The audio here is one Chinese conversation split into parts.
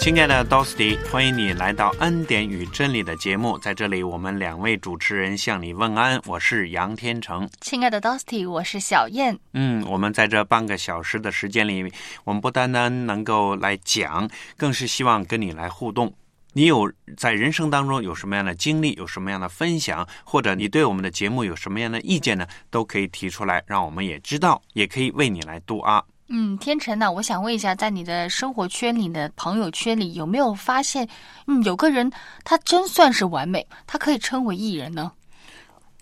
亲爱的 d o s t y 欢迎你来到《恩典与真理》的节目。在这里，我们两位主持人向你问安。我是杨天成。亲爱的 d o s t y 我是小燕。嗯，我们在这半个小时的时间里，我们不单单能够来讲，更是希望跟你来互动。你有在人生当中有什么样的经历，有什么样的分享，或者你对我们的节目有什么样的意见呢？都可以提出来，让我们也知道，也可以为你来度啊。嗯，天成呢？我想问一下，在你的生活圈里的朋友圈里，有没有发现，嗯，有个人他真算是完美，他可以称为艺人呢？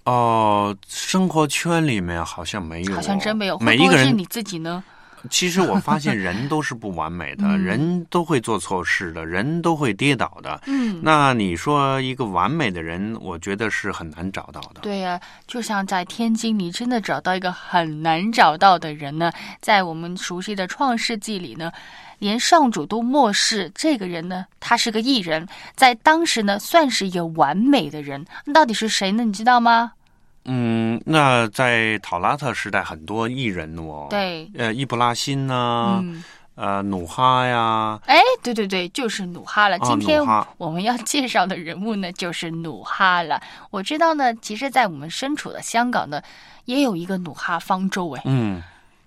哦，生活圈里面好像没有，好像真没有。每一个人是你自己呢？其实我发现人都是不完美的，人都会做错事的，人都会跌倒的。嗯，那你说一个完美的人，我觉得是很难找到的。对呀，就像在天津，你真的找到一个很难找到的人呢。在我们熟悉的创世纪里呢，连上主都漠视这个人呢，他是个艺人，在当时呢，算是一个完美的人。到底是谁呢？你知道吗？嗯，那在讨拉特时代，很多艺人哦，对，呃，伊布拉辛呐，呃，努哈呀，哎，对对对，就是努哈了。今天我们要介绍的人物呢，就是努哈了。我知道呢，其实，在我们身处的香港呢，也有一个努哈方舟，哎，嗯。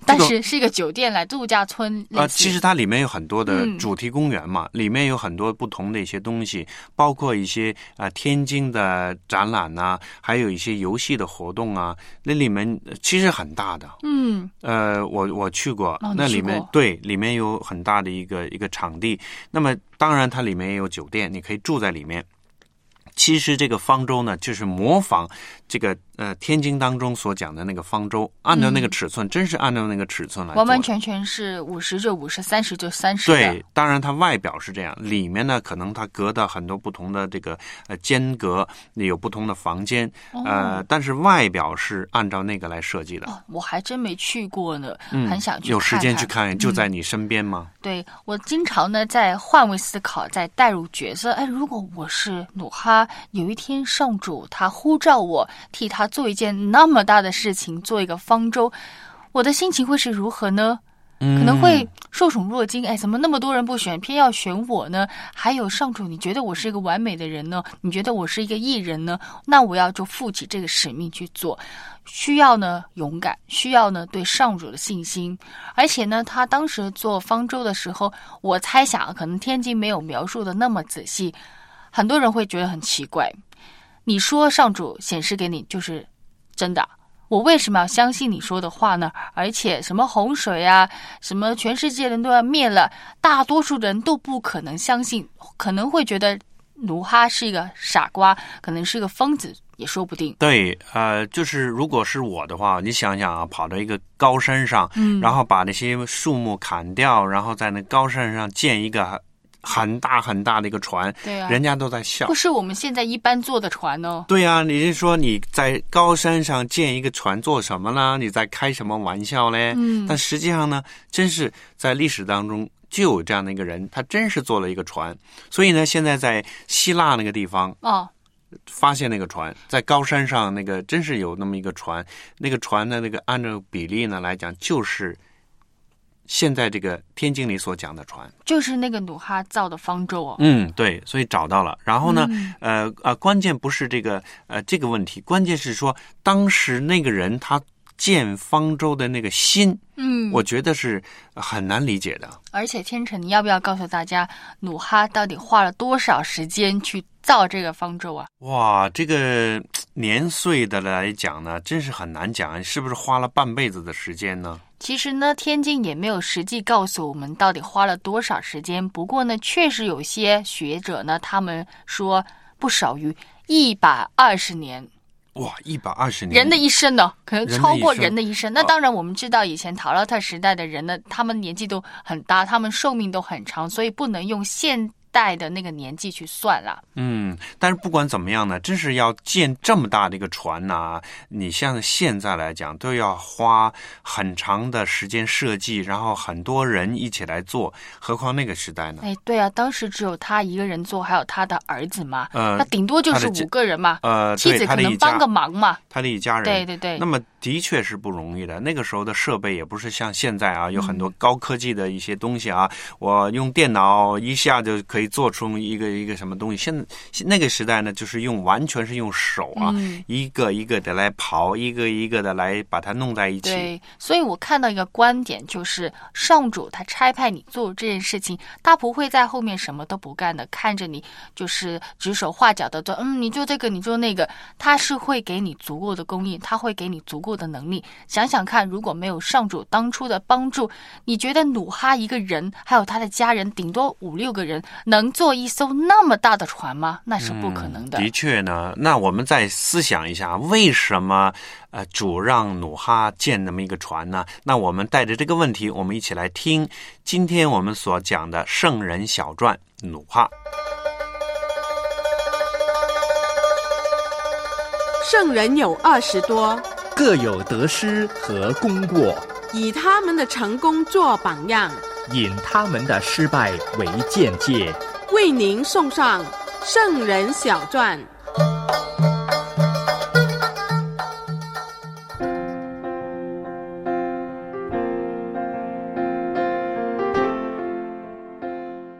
但是是一个酒店来度假村啊，其实它里面有很多的主题公园嘛，里面有很多不同的一些东西，包括一些啊天津的展览呐，还有一些游戏的活动啊，那里面其实很大的。嗯，呃，我我去过，那里面对里面有很大的一个一个场地，那么当然它里面也有酒店，你可以住在里面。其实这个方舟呢，就是模仿这个呃天津当中所讲的那个方舟，按照那个尺寸，真是按照那个尺寸来，完完全全是五十就五十，三十就三十。对，当然它外表是这样，里面呢可能它隔的很多不同的这个呃间隔，有不同的房间，呃，但是外表是按照那个来设计的。我还真没去过呢，很想去。有时间去看，就在你身边吗？对，我经常呢在换位思考，在代入角色。哎，如果我是努哈。有一天，上主他呼召我替他做一件那么大的事情，做一个方舟，我的心情会是如何呢？可能会受宠若惊。哎，怎么那么多人不选，偏要选我呢？还有上主，你觉得我是一个完美的人呢？你觉得我是一个艺人呢？那我要就负起这个使命去做，需要呢勇敢，需要呢对上主的信心。而且呢，他当时做方舟的时候，我猜想可能天津没有描述的那么仔细。很多人会觉得很奇怪，你说上主显示给你就是真的，我为什么要相信你说的话呢？而且什么洪水啊，什么全世界人都要灭了，大多数人都不可能相信，可能会觉得努哈是一个傻瓜，可能是一个疯子，也说不定。对，呃，就是如果是我的话，你想想啊，跑到一个高山上，嗯，然后把那些树木砍掉，然后在那高山上建一个。很大很大的一个船，对啊，人家都在笑。不是我们现在一般坐的船哦。对呀，你是说你在高山上建一个船做什么呢？你在开什么玩笑嘞？嗯。但实际上呢，真是在历史当中就有这样的一个人，他真是做了一个船。所以呢，现在在希腊那个地方哦，发现那个船在高山上，那个真是有那么一个船。那个船的那个按照比例呢来讲，就是。现在这个天津里所讲的船，就是那个努哈造的方舟哦。嗯，对，所以找到了。然后呢，呃呃，关键不是这个呃这个问题，关键是说当时那个人他建方舟的那个心，嗯，我觉得是很难理解的。而且天成，你要不要告诉大家，努哈到底花了多少时间去造这个方舟啊？哇，这个年岁的来讲呢，真是很难讲，是不是花了半辈子的时间呢？其实呢，天津也没有实际告诉我们到底花了多少时间。不过呢，确实有些学者呢，他们说不少于一百二十年。哇，一百二十年！人的一生呢，可能超过人的一生。那当然，我们知道以前陶拉特时代的人呢，他们年纪都很大，他们寿命都很长，所以不能用现代的那个年纪去算了。嗯，但是不管怎么样呢，真是要建这么大的一个船呐、你像现在来讲，都要花很长的时间设计，然后很多人一起来做，何况那个时代呢？哎，对啊，当时只有他一个人做，还有他的儿子嘛，呃他顶多就是五个人嘛，呃，妻子可能帮个忙嘛。他的一家人，对对对那么的确是不容易的。那个时候的设备也不是像现在啊，有很多高科技的一些东西啊，我用电脑一下就可以做出一个一个什么东西。现在那个时代呢，就是用完全是用手啊，嗯一个一个的来刨，一个一个的来把它弄在一起。对，所以我看到一个观点，就是上主他差派你做这件事情，他不会在后面什么都不干的，看着你就是指手画脚的做，嗯，你做这个，你做那个，他是会给你足够的供应，他会给你足够的能力。想想看，如果没有上主当初的帮助，你觉得努哈一个人还有他的家人，顶多五六个人，能坐一艘那么大的船吗？那是不可能的。的确呢，那我们再思想一下，为什么呃主让努哈建那么一个船呢？那我们带着这个问题，我们一起来听今天我们所讲的圣人小传努哈。圣人有二十多，各有得失和功过，以他们的成功做榜样，引他们的失败为鉴戒。为您送上圣人小传。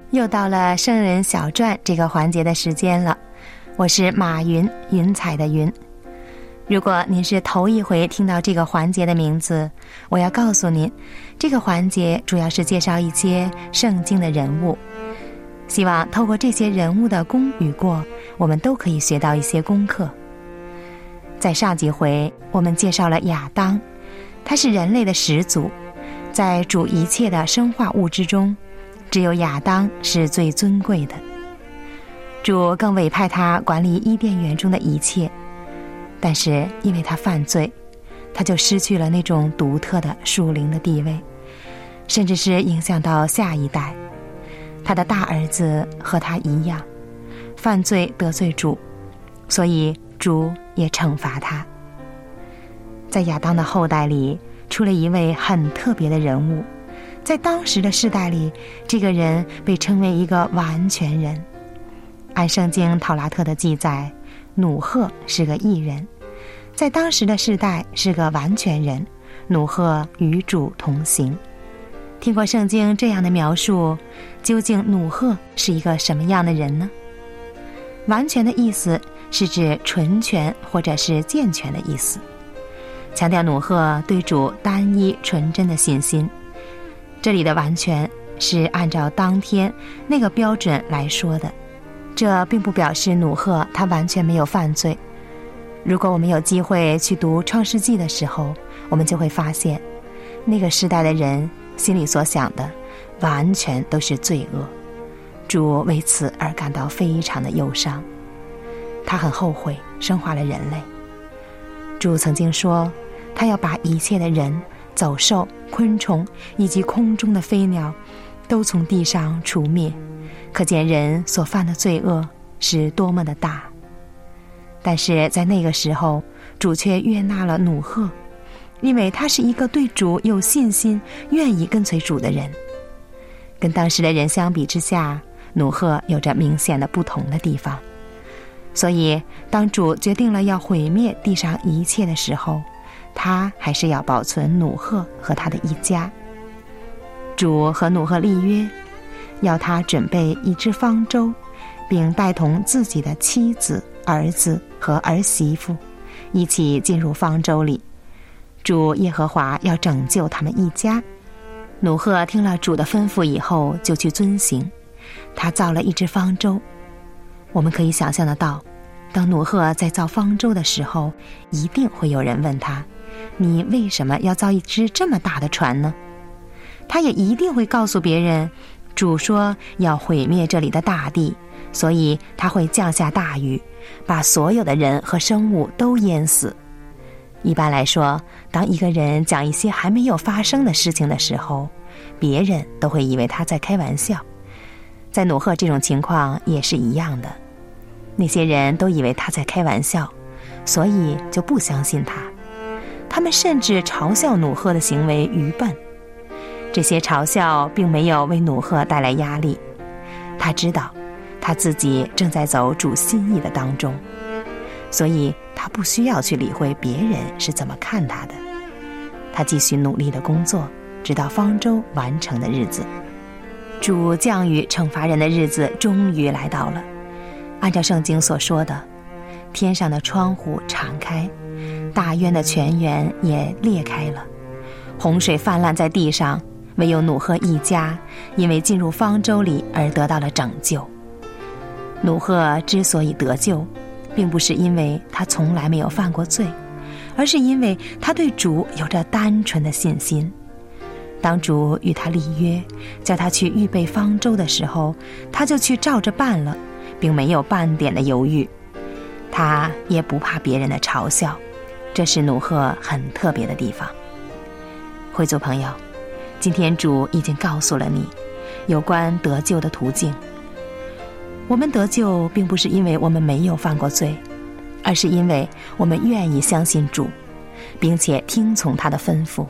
又到了圣人小传这个环节的时间了，我是马云，云彩的云。如果您是头一回听到这个环节的名字，我要告诉您，这个环节主要是介绍一些圣经的人物，希望透过这些人物的功与过，我们都可以学到一些功课。在上几回，我们介绍了亚当，他是人类的始祖，在主一切的生化物之中。只有亚当是最尊贵的，主更委派他管理伊甸园中的一切，但是因为他犯罪，他就失去了那种独特的属灵的地位，甚至是影响到下一代。他的大儿子和他一样，犯罪得罪主，所以主也惩罚他。在亚当的后代里，出了一位很特别的人物。在当时的世代里，这个人被称为一个完全人。按圣经《讨拉特》的记载，努赫是个异人，在当时的世代是个完全人。努赫与主同行。听过圣经这样的描述，究竟努赫是一个什么样的人呢？完全的意思是指纯全或者是健全的意思，强调努赫对主单一纯真的信心。这里的完全是按照当天那个标准来说的，这并不表示努赫他完全没有犯罪。如果我们有机会去读《创世纪》的时候，我们就会发现，那个时代的人心里所想的，完全都是罪恶。主为此而感到非常的忧伤，他很后悔生化了人类。主曾经说，他要把一切的人。走兽、昆虫以及空中的飞鸟，都从地上除灭，可见人所犯的罪恶是多么的大。但是在那个时候，主却悦纳了努赫，因为他是一个对主有信心、愿意跟随主的人。跟当时的人相比之下，努赫有着明显的不同的地方。所以，当主决定了要毁灭地上一切的时候，他还是要保存努赫和他的一家。主和努赫立约，要他准备一只方舟，并带同自己的妻子、儿子和儿媳妇，一起进入方舟里。主耶和华要拯救他们一家。努赫听了主的吩咐以后，就去遵行。他造了一只方舟。我们可以想象得到，当努赫在造方舟的时候，一定会有人问他。你为什么要造一只这么大的船呢？他也一定会告诉别人，主说要毁灭这里的大地，所以他会降下大雨，把所有的人和生物都淹死。一般来说，当一个人讲一些还没有发生的事情的时候，别人都会以为他在开玩笑。在努赫这种情况也是一样的，那些人都以为他在开玩笑，所以就不相信他。他们甚至嘲笑努赫的行为愚笨。这些嘲笑并没有为努赫带来压力，他知道他自己正在走主心意的当中，所以他不需要去理会别人是怎么看他的。他继续努力的工作，直到方舟完成的日子。主降雨惩罚人的日子终于来到了。按照圣经所说的，天上的窗户敞开，大渊的泉源也裂开了，洪水泛滥在地上。唯有努赫一家，因为进入方舟里而得到了拯救。努赫之所以得救，并不是因为他从来没有犯过罪，而是因为他对主有着单纯的信心。当主与他立约，叫他去预备方舟的时候，他就去照着办了，并没有半点的犹豫。他也不怕别人的嘲笑，这是努赫很特别的地方。会做朋友。今天主已经告诉了你，有关得救的途径。我们得救并不是因为我们没有犯过罪，而是因为我们愿意相信主，并且听从他的吩咐。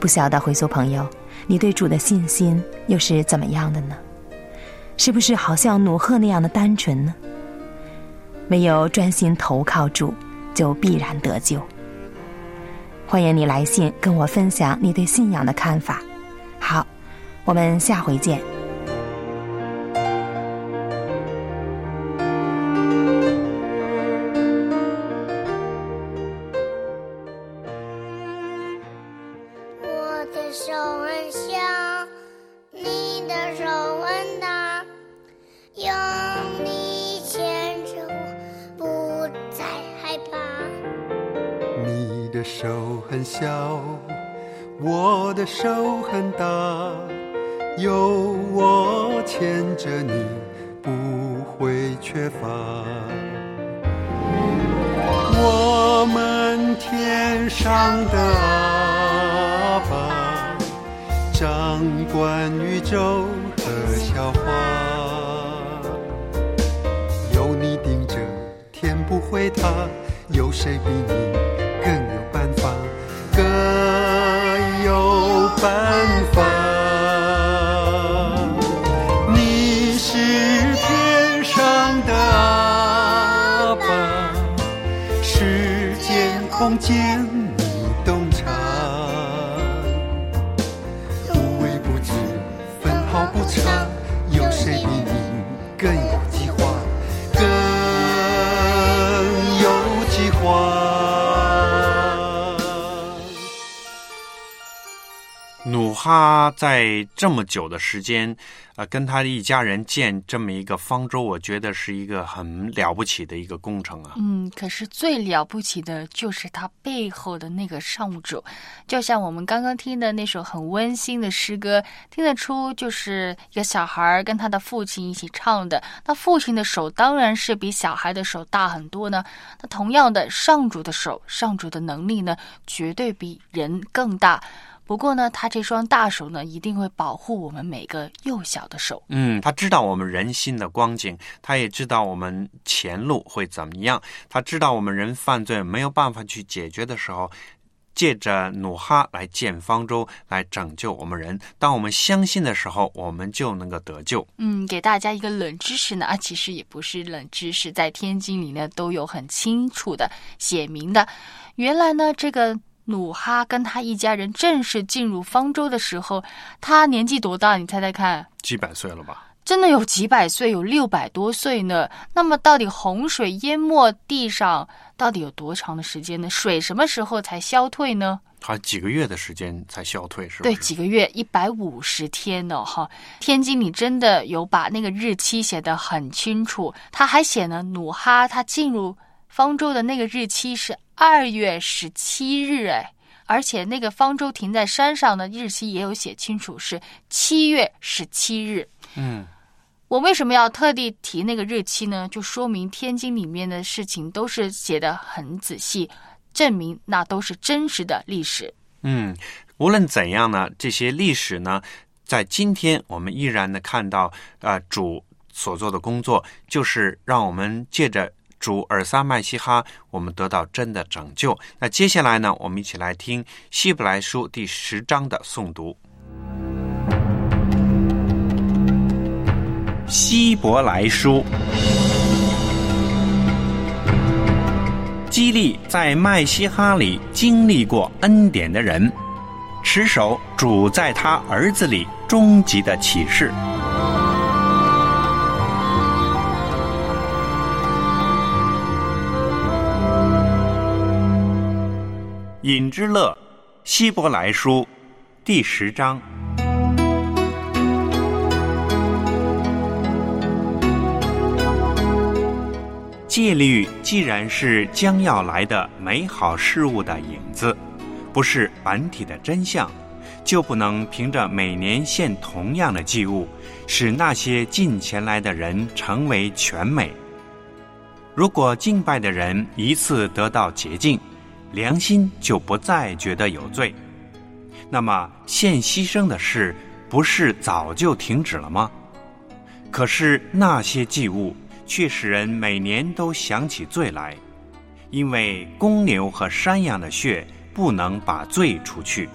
不晓得回族朋友，你对主的信心又是怎么样的呢？是不是好像努赫那样的单纯呢？没有专心投靠主，就必然得救。欢迎你来信跟我分享你对信仰的看法。好，我们下回见。手很小，你的手很大，用力牵着我，不再害怕。你的手很小，我的手很大，有我牵着你，不会缺乏。我们天上的爱，掌管宇宙和笑话，有你盯着，天不会塌，有谁比你更有办法？更有办法。你是天上的阿爸，时间空间他在这么久的时间，呃，跟他一家人建这么一个方舟，我觉得是一个很了不起的一个工程啊。嗯，可是最了不起的就是他背后的那个上主，就像我们刚刚听的那首很温馨的诗歌，听得出就是一个小孩跟他的父亲一起唱的。那父亲的手当然是比小孩的手大很多呢。那同样的，上主的手，上主的能力呢，绝对比人更大。不过呢，他这双大手呢，一定会保护我们每个幼小的手。嗯，他知道我们人心的光景，他也知道我们前路会怎么样。他知道我们人犯罪没有办法去解决的时候，借着努哈来建方舟，来拯救我们人。当我们相信的时候，我们就能够得救。嗯，给大家一个冷知识呢，啊，其实也不是冷知识，在天经里呢都有很清楚的写明的。原来呢，这个努哈跟他一家人正式进入方舟的时候，他年纪多大？你猜猜看？几百岁了吧？真的有几百岁，有六百多岁呢。那么，到底洪水淹没地上，到底有多长的时间呢？水什么时候才消退呢？他几个月的时间才消退，是吧？对，几个月，一百五十天呢，哈。天津，你真的有把那个日期写得很清楚，他还写呢，努哈他进入方舟的那个日期是二月十七日，哎，而且那个方舟停在山上的日期也有写清楚，是七月十七日。嗯，我为什么要特地提那个日期呢？就说明天津里面的事情都是写的很仔细，证明那都是真实的历史。嗯，无论怎样呢，这些历史呢，在今天，我们依然的看到，呃，主所做的工作，就是让我们借着主尔撒麦西哈，我们得到真的拯救。那接下来呢，我们一起来听希伯来书第十章的诵读。希伯来书，激励在麦西哈里经历过恩典的人。持守主在他儿子里终极的启示。引之乐，希伯来书第十章。戒律既然是将要来的美好事物的影子。不是本体的真相，就不能凭着每年献同样的祭物，使那些近前来的人成为全美。如果敬拜的人一次得到洁净，良心就不再觉得有罪，那么献牺牲的事不是早就停止了吗？可是那些祭物却使人每年都想起罪来，因为公牛和山羊的血。不能把罪除去，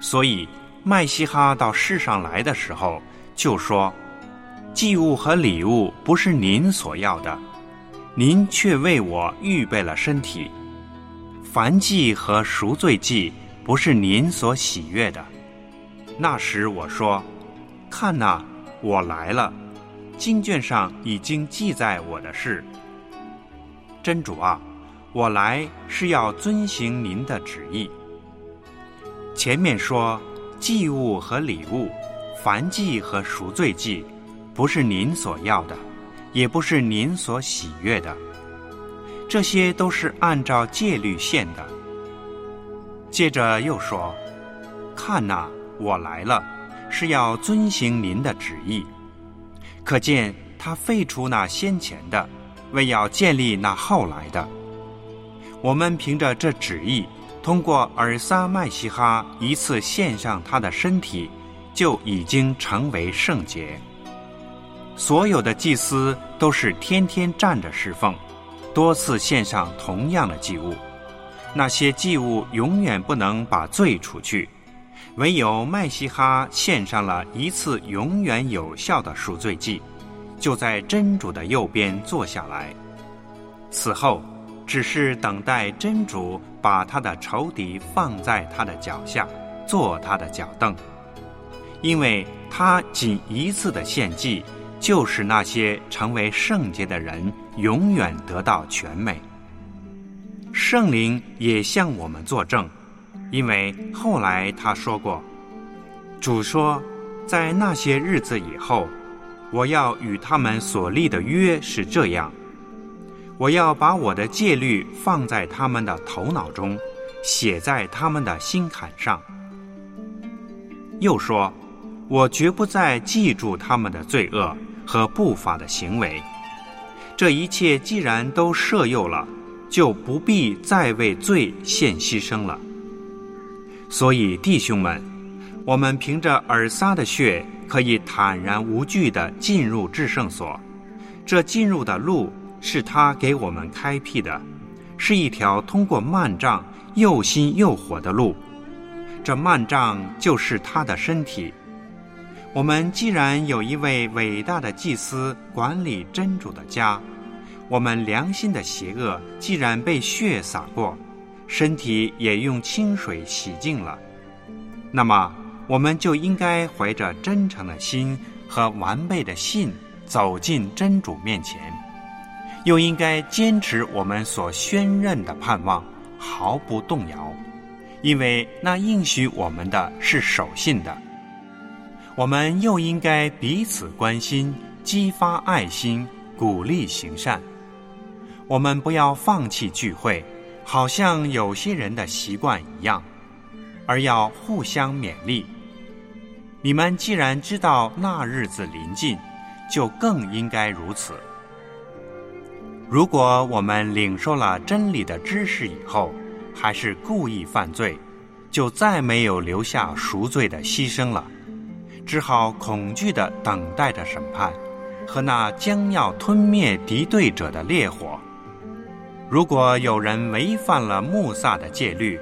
所以麦西哈到世上来的时候就说：“祭物和礼物不是您所要的，您却为我预备了身体；凡祭和赎罪祭不是您所喜悦的。”那时我说：“看呐，我来了，经卷上已经记载我的事。真主啊！”我来是要遵行您的旨意。前面说祭物和礼物，凡祭和赎罪祭，不是您所要的，也不是您所喜悦的。这些都是按照戒律献的。接着又说：“看呐，我来了，是要遵行您的旨意。”可见他废除那先前的，为要建立那后来的。我们凭着这旨意，通过尔撒麦西哈一次献上他的身体，就已经成为圣洁。所有的祭司都是天天站着侍奉，多次献上同样的祭物。那些祭物永远不能把罪除去，唯有麦西哈献上了一次永远有效的赎罪祭，就在真主的右边坐下来。此后。只是等待真主把他的仇敌放在他的脚下，做他的脚凳，因为他仅一次的献祭，就是那些成为圣洁的人永远得到全美。圣灵也向我们作证，因为后来他说过：“主说，在那些日子以后，我要与他们所立的约是这样。”我要把我的戒律放在他们的头脑中，写在他们的心坎上。又说，我绝不再记住他们的罪恶和不法的行为。这一切既然都赦宥了，就不必再为罪献牺牲了。所以，弟兄们，我们凭着尔撒的血，可以坦然无惧地进入至圣所。这进入的路。是他给我们开辟的，是一条通过幔帐又新又火的路。这幔帐就是他的身体。我们既然有一位伟大的祭司管理真主的家，我们良心的邪恶既然被血洒过，身体也用清水洗净了，那么我们就应该怀着真诚的心和完备的信走进真主面前。又应该坚持我们所宣认的盼望，毫不动摇，因为那应许我们的是守信的。我们又应该彼此关心，激发爱心，鼓励行善。我们不要放弃聚会，好像有些人的习惯一样，而要互相勉励。你们既然知道那日子临近，就更应该如此。如果我们领受了真理的知识以后，还是故意犯罪，就再没有留下赎罪的牺牲了。只好恐惧地等待着审判和那将要吞灭敌对者的烈火。如果有人违反了穆萨的戒律，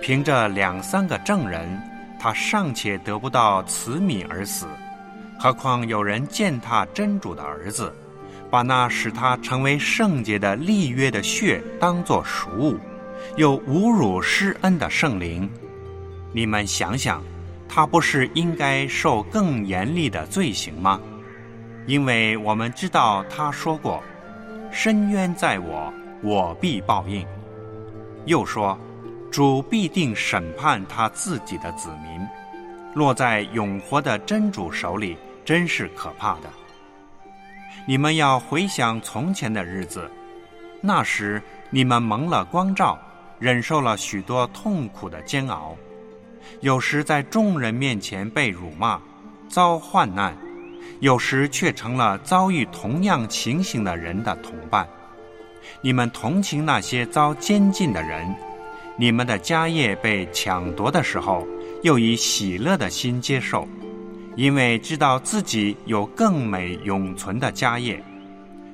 凭着两三个证人，他尚且得不到慈悯而死，何况有人践踏真主的儿子，把那使他成为圣洁的立约的血当作赎物，又侮辱施恩的圣灵？你们想想，他不是应该受更严厉的罪行吗？因为我们知道他说过：“深渊在我。”我必报应。又说，主必定审判他自己的子民，落在永活的真主手里，真是可怕的。你们要回想从前的日子，那时你们蒙了光照，忍受了许多痛苦的煎熬，有时在众人面前被辱骂，遭患难，有时却成了遭遇同样情形的人的同伴。你们同情那些遭监禁的人，你们的家业被抢夺的时候，又以喜乐的心接受，因为知道自己有更美永存的家业，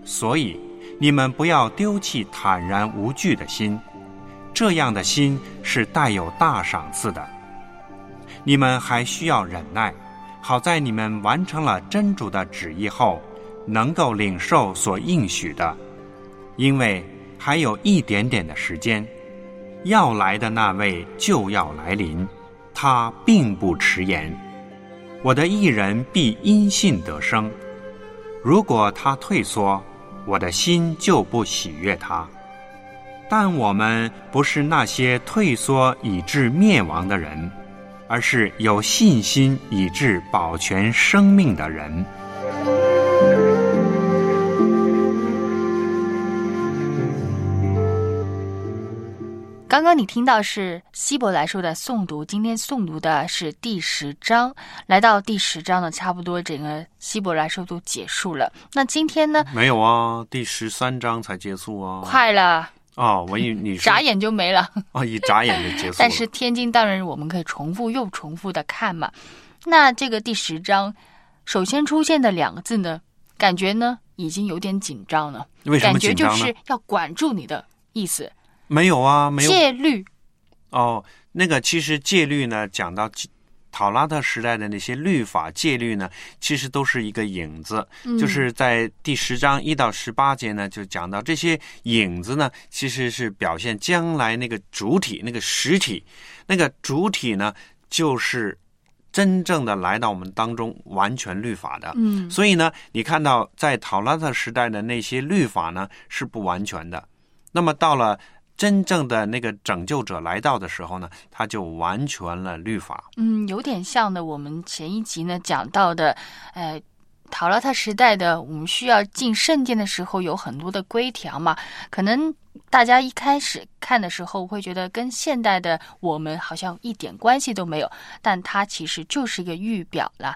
所以你们不要丢弃坦然无惧的心，这样的心是带有大赏赐的。你们还需要忍耐，好在你们完成了真主的旨意后，能够领受所应许的。因为还有一点点的时间，要来的那位就要来临，他并不迟延。我的艺人必因信得生。如果他退缩，我的心就不喜悦他。但我们不是那些退缩以致灭亡的人，而是有信心以致保全生命的人。刚刚你听到是希伯来书的诵读，今天诵读的是第十章。来到第十章呢，差不多整个希伯来书都结束了。那今天呢？没有啊，第十三章才结束啊。快了哦，我以为 你眨眼就没了哦，一眨眼就结束了。但是天津当然，我们可以重复又重复的看嘛。那这个第十章首先出现的两个字呢，感觉呢已经有点紧张了。为什么紧张呢？感觉就是要管住你的意思。没有啊，没有戒律。哦，那个其实戒律呢，讲到讨拉特时代的那些律法戒律呢，其实都是一个影子。就是在第十章一到十八节呢，就讲到这些影子呢，其实是表现将来那个主体、那个实体。那个主体呢，就是真正的来到我们当中完全律法的。嗯，所以呢，你看到在塔拉特时代的那些律法呢，是不完全的。那么到了。真正的那个拯救者来到的时候呢，他就完全了律法。嗯，有点像的。我们前一集呢讲到的，呃，陶拉特时代的，我们需要进圣殿的时候有很多的规条嘛。可能大家一开始看的时候会觉得跟现代的我们好像一点关系都没有，但它其实就是一个预表了。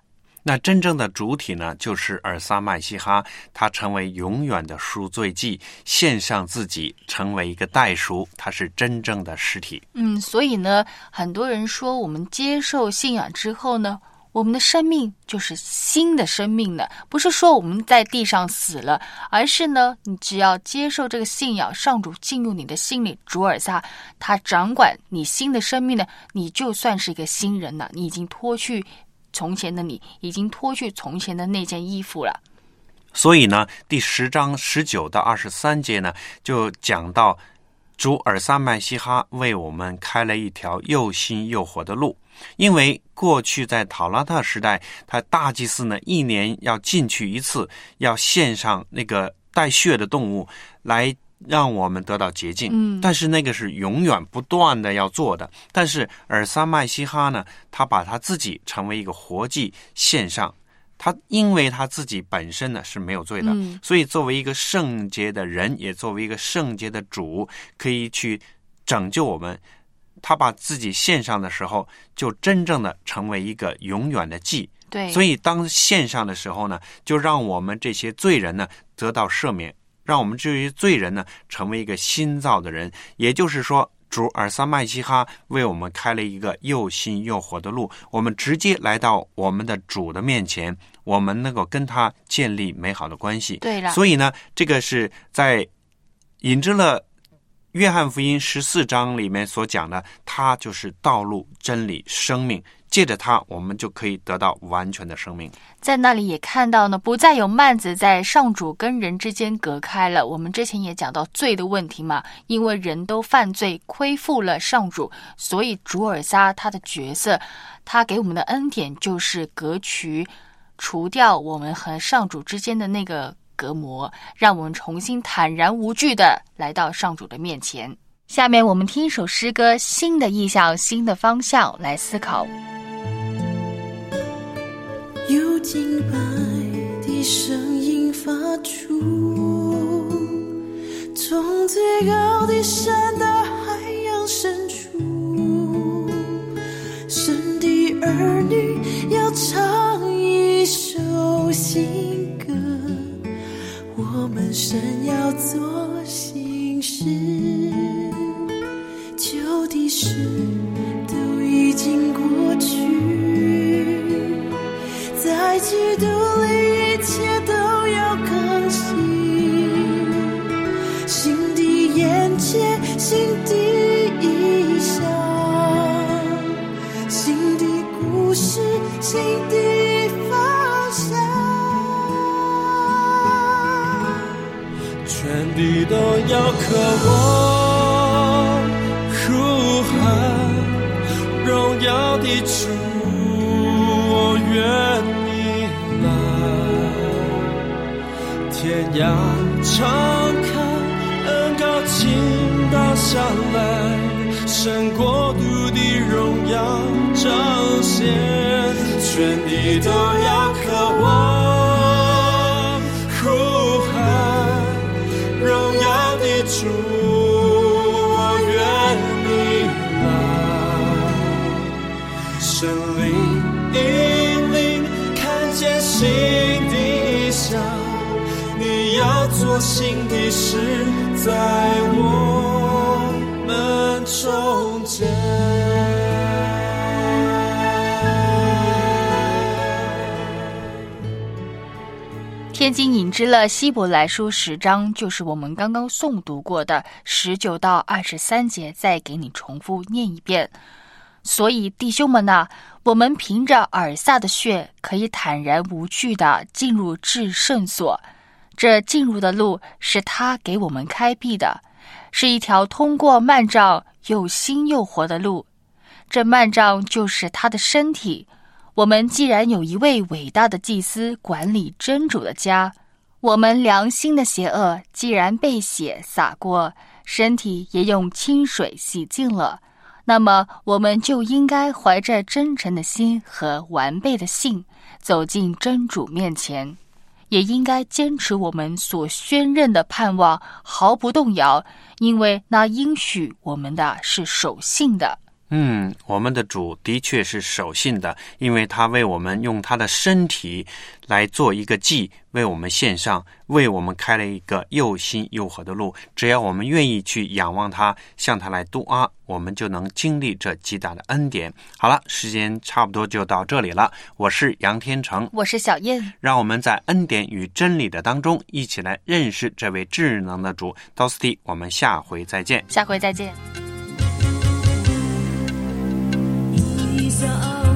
那真正的主体呢，就是尔撒麦西哈，他成为永远的赎罪祭，献上自己，成为一个代赎，他是真正的实体。嗯，所以呢，很多人说，我们接受信仰之后呢，我们的生命就是新的生命了，不是说我们在地上死了，而是呢，你只要接受这个信仰，上主进入你的心里，主尔撒他掌管你新的生命呢，你就算是一个新人了，你已经脱去。从前的你已经脱去从前的那件衣服了，所以呢，第十章十九到二十三节呢，就讲到主尔撒麦西哈为我们开了一条又新又活的路。因为过去在塔拉特时代，他大祭司呢一年要进去一次，要献上那个带血的动物来。让我们得到洁净，嗯，但是那个是永远不断的要做的。但是尔撒麦西哈呢，他把他自己成为一个活祭献上，他因为他自己本身呢是没有罪的，所以作为一个圣洁的人，也作为一个圣洁的主，可以去拯救我们。他把自己献上的时候，就真正的成为一个永远的祭。对，所以当献上的时候呢，就让我们这些罪人呢得到赦免。让我们这些罪人呢成为一个新造的人，也就是说，主尔撒麦西哈为我们开了一个又新又活的路，我们直接来到我们的主的面前，我们能够跟他建立美好的关系。对了，所以呢，这个是在引致了约翰福音十四章里面所讲的，他就是道路、真理、生命。借着它，我们就可以得到完全的生命。在那里也看到呢，不再有幔子在上主跟人之间隔开了。我们之前也讲到罪的问题嘛，因为人都犯罪，亏负了上主，所以主尔撒他的角色，他给我们的恩典就是隔除，除掉我们和上主之间的那个隔膜，让我们重新坦然无惧的来到上主的面前。下面我们听一首诗歌，《新的意象，新的方向》来思考。有敬拜的声音发出，从最高的山到海洋深处，神的儿女要唱一首新歌，我们神要做新事，旧的事都已经过去。在基督里，一切都要更新。新的眼界，新的意象，新的故事，新的方向。全地都要渴望呼喊荣耀的主，要敞开，恩高倾倒下来，神国度的荣耀彰显，全地都要渴望呼喊。荣耀的主，要做新的事，在我们中间。天津引之了希伯来书十章，就是我们刚刚诵读过的十九到二十三节，再给你重复念一遍。所以弟兄们呐、我们凭着耳撒的血，可以坦然无惧的进入至圣所。这进入的路是他给我们开辟的，是一条通过幔帐又新又活的路。这幔帐就是他的身体。我们既然有一位伟大的祭司管理真主的家，我们良心的邪恶既然被血洒过，身体也用清水洗净了，那么我们就应该怀着真诚的心和完备的信，走进真主面前，也应该坚持我们所宣认的盼望，毫不动摇，因为那应许我们的是守信的。嗯，我们的主的确是守信的，因为他为我们用他的身体来做一个祭，为我们献上，为我们开了一个又新又活的路。只要我们愿意去仰望他，向他来度啊，我们就能经历这极大的恩典。好了，时间差不多就到这里了。我是杨天成，我是小燕，让我们在恩典与真理的当中，一起来认识这位智能的主。道斯蒂，我们下回再见。下回再见。骄傲